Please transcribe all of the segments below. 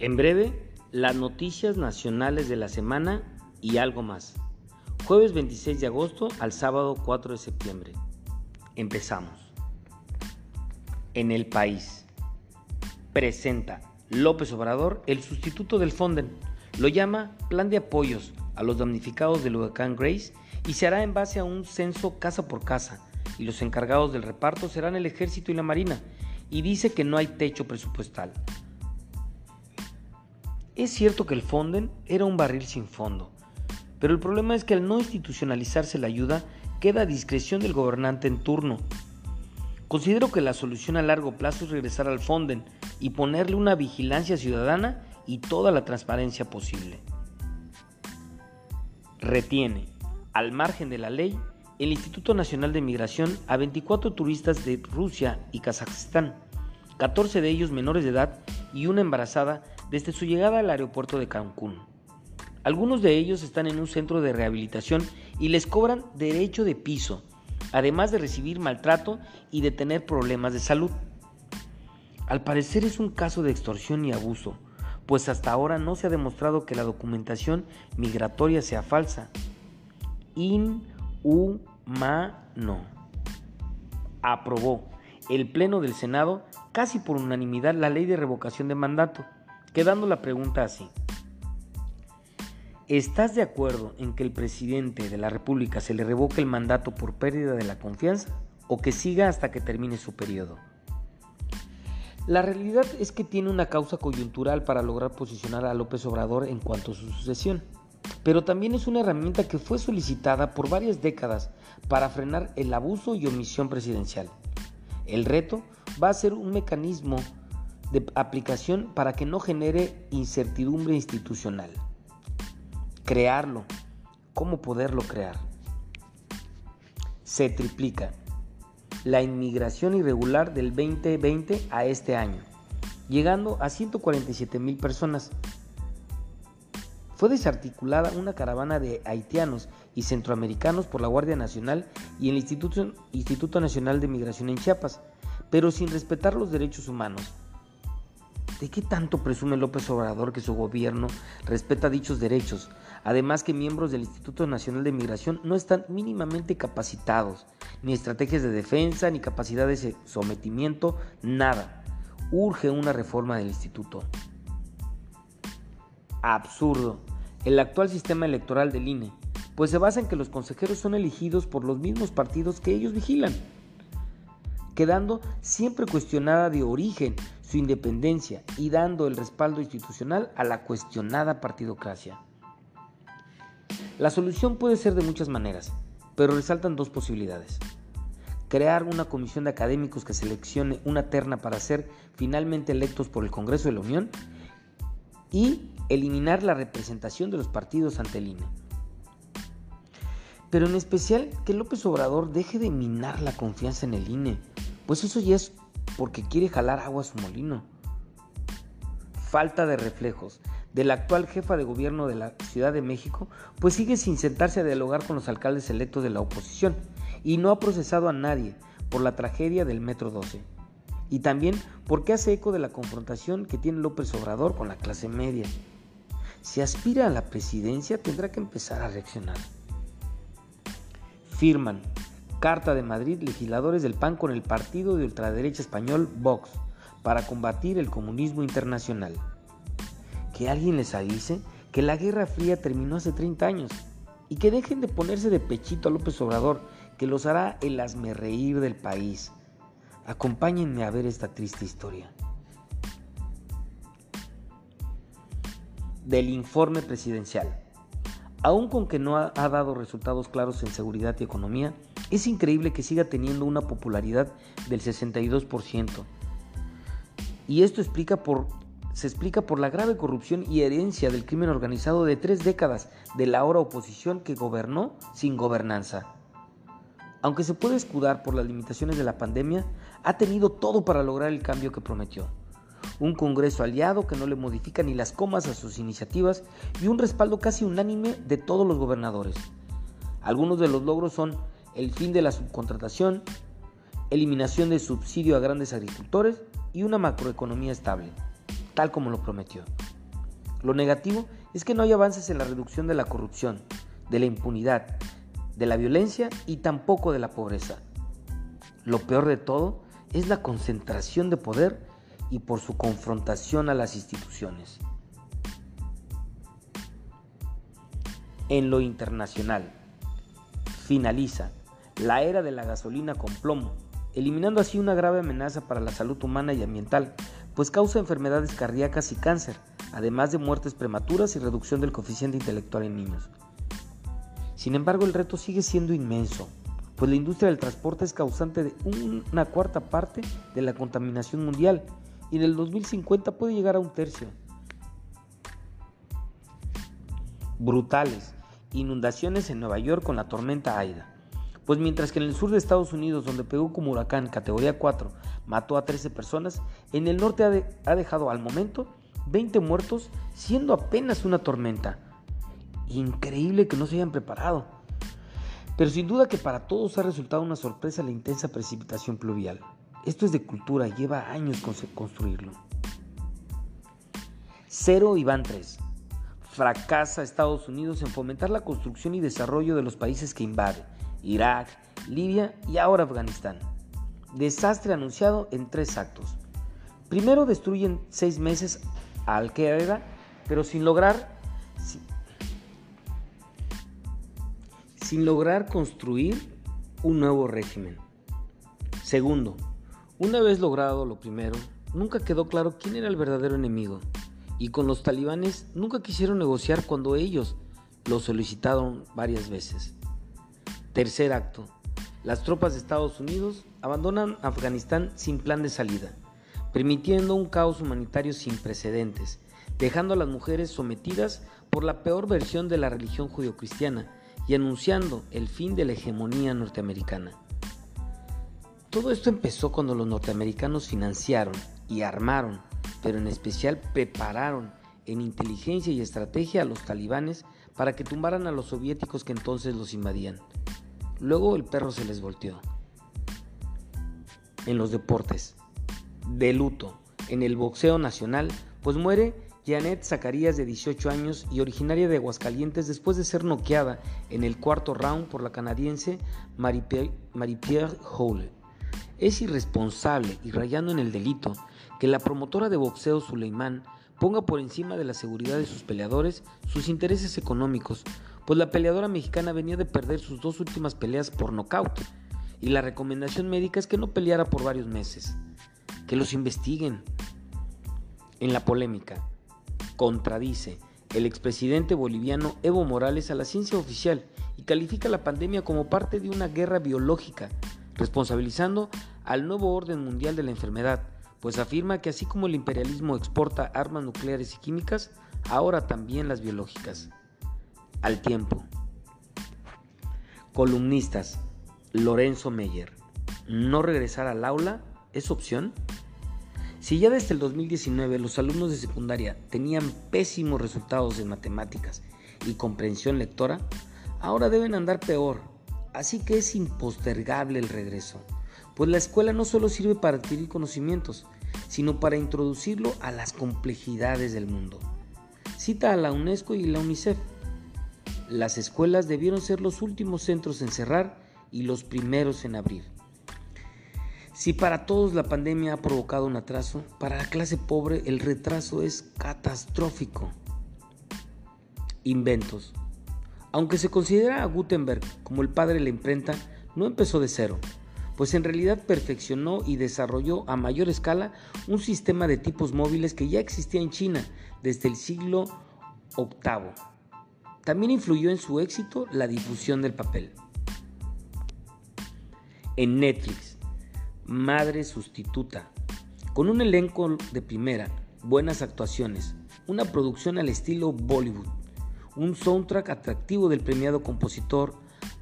En breve, las noticias nacionales de la semana y algo más. Jueves 26 de agosto al sábado 4 de septiembre. Empezamos. En el país. Presenta López Obrador el sustituto del Fonden. Lo llama Plan de Apoyos a los damnificados del huracán Grace y se hará en base a un censo casa por casa y los encargados del reparto serán el ejército y la marina y dice que no hay techo presupuestal. Es cierto que el Fonden era un barril sin fondo, pero el problema es que al no institucionalizarse la ayuda, queda a discreción del gobernante en turno. Considero que la solución a largo plazo es regresar al Fonden y ponerle una vigilancia ciudadana y toda la transparencia posible. Retiene, al margen de la ley, el Instituto Nacional de Migración a 24 turistas de Rusia y Kazajstán, 14 de ellos menores de edad y una embarazada desde su llegada al aeropuerto de Cancún. Algunos de ellos están en un centro de rehabilitación y les cobran derecho de piso, además de recibir maltrato y de tener problemas de salud. Al parecer es un caso de extorsión y abuso, pues hasta ahora no se ha demostrado que la documentación migratoria sea falsa. In humano. Aprobó el Pleno del Senado casi por unanimidad la ley de revocación de mandato, quedando la pregunta así. ¿Estás de acuerdo en que el presidente de la República se le revoque el mandato por pérdida de la confianza o que siga hasta que termine su periodo? La realidad es que tiene una causa coyuntural para lograr posicionar a López Obrador en cuanto a su sucesión pero también es una herramienta que fue solicitada por varias décadas para frenar el abuso y omisión presidencial. El reto va a ser un mecanismo de aplicación para que no genere incertidumbre institucional. Crearlo. ¿Cómo poderlo crear? Se triplica la inmigración irregular del 2020 a este año, llegando a 147 mil personas fue desarticulada una caravana de haitianos y centroamericanos por la Guardia Nacional y el Instituto, Nacional de Migración en Chiapas, pero sin respetar los derechos humanos. ¿De qué tanto presume López Obrador que su gobierno respeta dichos derechos? Además que miembros del Instituto Nacional de Migración no están mínimamente capacitados, ni estrategias de defensa, ni capacidad de sometimiento, nada. Urge una reforma del instituto. Absurdo el actual sistema electoral del INE, pues se basa en que los consejeros son elegidos por los mismos partidos que ellos vigilan, quedando siempre cuestionada de origen su independencia y dando el respaldo institucional a la cuestionada partidocracia. La solución puede ser de muchas maneras, pero resaltan dos posibilidades. Crear una comisión de académicos que seleccione una terna para ser finalmente electos por el Congreso de la Unión y eliminar la representación de los partidos ante el INE. Pero en especial que López Obrador deje de minar la confianza en el INE, pues eso ya es porque quiere jalar agua a su molino. Falta de reflejos de la actual jefa de gobierno de la Ciudad de México, pues sigue sin sentarse a dialogar con los alcaldes electos de la oposición y no ha procesado a nadie por la tragedia del Metro 12. Y también porque hace eco de la confrontación que tiene López Obrador con la clase media. Si aspira a la presidencia tendrá que empezar a reaccionar. Firman Carta de Madrid legisladores del PAN con el partido de ultraderecha español Vox para combatir el comunismo internacional. Que alguien les avise que la Guerra Fría terminó hace 30 años y que dejen de ponerse de pechito a López Obrador, que los hará el reír del país. Acompáñenme a ver esta triste historia. del informe presidencial. Aun con que no ha, dado resultados claros en seguridad y economía, es increíble que siga teniendo una popularidad del 62%. Y esto se explica por la grave corrupción y herencia del crimen organizado de tres décadas de la ahora oposición que gobernó sin gobernanza. Aunque se puede escudar por las limitaciones de la pandemia, ha tenido todo para lograr el cambio que prometió un Congreso aliado que no le modifica ni las comas a sus iniciativas y un respaldo casi unánime de todos los gobernadores. Algunos de los logros son el fin de la subcontratación, eliminación de subsidio a grandes agricultores y una macroeconomía estable, tal como lo prometió. Lo negativo es que no hay avances en la reducción de la corrupción, de la impunidad, de la violencia y tampoco de la pobreza. Lo peor de todo es la concentración de poder y por su confrontación a las instituciones. En lo internacional, finaliza la era de la gasolina con plomo, eliminando así una grave amenaza para la salud humana y ambiental, pues causa enfermedades cardíacas y cáncer, además de muertes prematuras y reducción del coeficiente intelectual en niños. Sin embargo, el reto sigue siendo inmenso, pues la industria del transporte es causante de una cuarta parte de la contaminación mundial y en el 2050 puede llegar a un tercio. Brutales inundaciones en Nueva York con la tormenta Aida. Pues mientras que en el sur de Estados Unidos, donde pegó como huracán categoría 4, mató a 13 personas, en el norte ha, dejado al momento 20 muertos, siendo apenas una tormenta. Increíble que no se hayan preparado. Pero sin duda que para todos ha resultado una sorpresa la intensa precipitación pluvial. Esto es de cultura, lleva años construirlo. Cero y van 3. Fracasa Estados Unidos en fomentar la construcción y desarrollo de los países que invade, Irak, Libia y ahora Afganistán. Desastre anunciado en tres actos. Primero destruyen seis meses a Al-Qaeda, pero sin lograr, sin lograr construir un nuevo régimen. Segundo, una vez logrado lo primero, nunca quedó claro quién era el verdadero enemigo y con los talibanes nunca quisieron negociar cuando ellos lo solicitaron varias veces. Tercer acto. Las tropas de Estados Unidos abandonan Afganistán sin plan de salida, permitiendo un caos humanitario sin precedentes, dejando a las mujeres sometidas por la peor versión de la religión judio-cristiana y anunciando el fin de la hegemonía norteamericana. Todo esto empezó cuando los norteamericanos financiaron y armaron pero en especial prepararon en inteligencia y estrategia a los talibanes para que tumbaran a los soviéticos que entonces los invadían. Luego el perro se les volteó. En los deportes, de luto, en el boxeo nacional, pues muere Janet Zacarías de 18 años y originaria de Aguascalientes después de ser noqueada en el cuarto round por la canadiense Marie-Pierre Hole. Es irresponsable y rayando en el delito que la promotora de boxeo Suleimán ponga por encima de la seguridad de sus peleadores sus intereses económicos, pues la peleadora mexicana venía de perder sus dos últimas peleas por nocaut y la recomendación médica es que no peleara por varios meses. Que los investiguen. En la polémica, contradice el expresidente boliviano Evo Morales a la ciencia oficial y califica la pandemia como parte de una guerra biológica, responsabilizando al nuevo orden mundial de la enfermedad, pues afirma que así como el imperialismo exporta armas nucleares y químicas, ahora también las biológicas. Al tiempo. Columnistas. Lorenzo Meyer. ¿No regresar al aula es opción? Si ya desde el 2019 los alumnos de secundaria tenían pésimos resultados en matemáticas y comprensión lectora, ahora deben andar peor, así que es impostergable el regreso pues la escuela no solo sirve para adquirir conocimientos, sino para introducirlo a las complejidades del mundo. Cita a la UNESCO y la UNICEF. Las escuelas debieron ser los últimos centros en cerrar y los primeros en abrir. Si para todos la pandemia ha provocado un atraso, para la clase pobre el retraso es catastrófico. Inventos. Aunque se considera a Gutenberg como el padre de la imprenta, no empezó de cero pues en realidad perfeccionó y desarrolló a mayor escala un sistema de tipos móviles que ya existía en China desde el siglo VIII. También influyó en su éxito la difusión del papel. En Netflix, Madre Sustituta, con un elenco de primera, buenas actuaciones, una producción al estilo Bollywood, un soundtrack atractivo del premiado compositor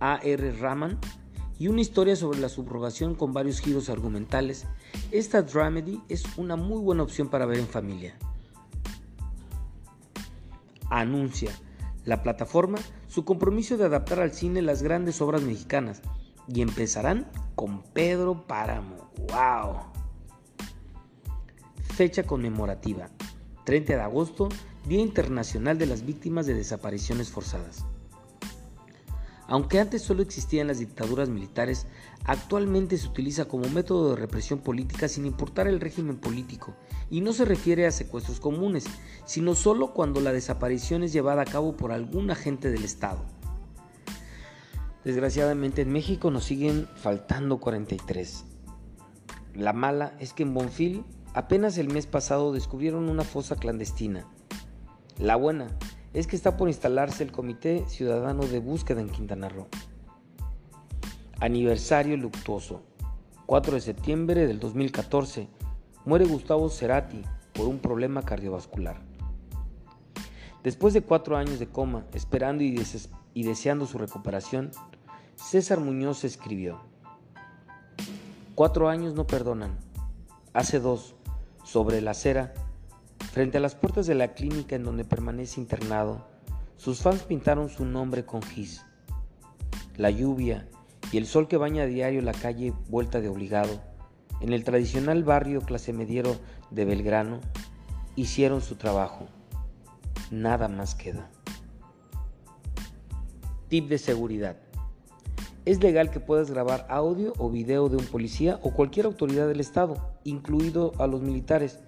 A.R. Rahman y una historia sobre la subrogación con varios giros argumentales, esta dramedy es una muy buena opción para ver en familia. Anuncia la plataforma su compromiso de adaptar al cine las grandes obras mexicanas y empezarán con Pedro Páramo. ¡Wow! Fecha conmemorativa. 30 de agosto Día Internacional de las Víctimas de Desapariciones Forzadas. Aunque antes solo existían las dictaduras militares, actualmente se utiliza como método de represión política sin importar el régimen político, y no se refiere a secuestros comunes, sino solo cuando la desaparición es llevada a cabo por algún agente del Estado. Desgraciadamente en México nos siguen faltando 43. La mala es que en Bonfil apenas el mes pasado descubrieron una fosa clandestina. La buena es que está por instalarse el Comité Ciudadano de Búsqueda en Quintana Roo. Aniversario luctuoso. 4 de septiembre del 2014. Muere Gustavo Cerati por un problema cardiovascular. Después de cuatro años de coma, esperando y, deseando su recuperación, César Muñoz escribió, Cuatro años no perdonan. Hace dos, sobre la acera, frente a las puertas de la clínica en donde permanece internado, sus fans pintaron su nombre con gis. La lluvia y el sol que baña a diario la calle vuelta de obligado, en el tradicional barrio clase mediero de Belgrano, hicieron su trabajo. Nada más queda. Tip de seguridad. Es legal que puedas grabar audio o video de un policía o cualquier autoridad del Estado, incluido a los militares,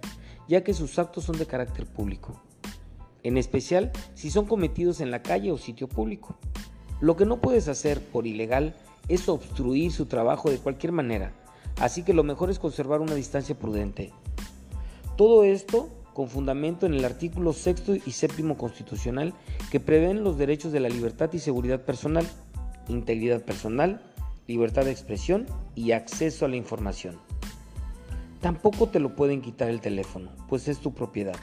ya que sus actos son de carácter público, en especial si son cometidos en la calle o sitio público. Lo que no puedes hacer por ilegal es obstruir su trabajo de cualquier manera, así que lo mejor es conservar una distancia prudente. Todo esto con fundamento en el artículo sexto y séptimo constitucional que prevén los derechos de la libertad y seguridad personal integridad personal, libertad de expresión y acceso a la información. Tampoco te lo pueden quitar el teléfono, pues es tu propiedad.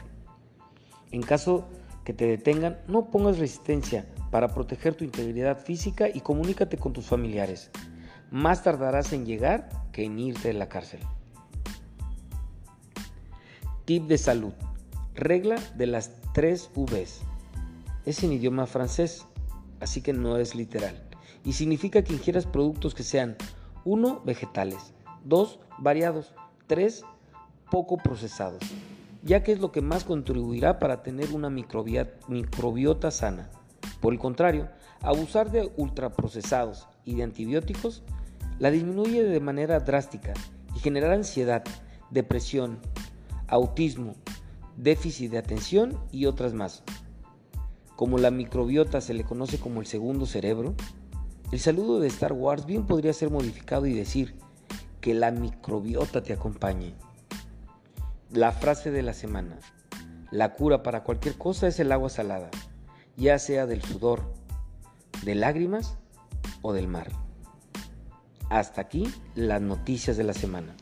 En caso que te detengan, no pongas resistencia para proteger tu integridad física y comunícate con tus familiares. Más tardarás en llegar que en irte de la cárcel. Tip de salud. Regla de las tres Vs. Es en idioma francés, así que no es literal y significa que ingieras productos que sean 1. vegetales, 2. variados, 3. poco procesados, ya que es lo que más contribuirá para tener una microbiota sana. Por el contrario, abusar de ultraprocesados y de antibióticos la disminuye de manera drástica y genera ansiedad, depresión, autismo, déficit de atención y otras más. Como la microbiota se le conoce como el segundo cerebro, el saludo de Star Wars bien podría ser modificado y decir que la microbiota te acompañe. La frase de la semana. La cura para cualquier cosa es el agua salada, ya sea del sudor, de lágrimas o del mar. Hasta aquí las noticias de la semana.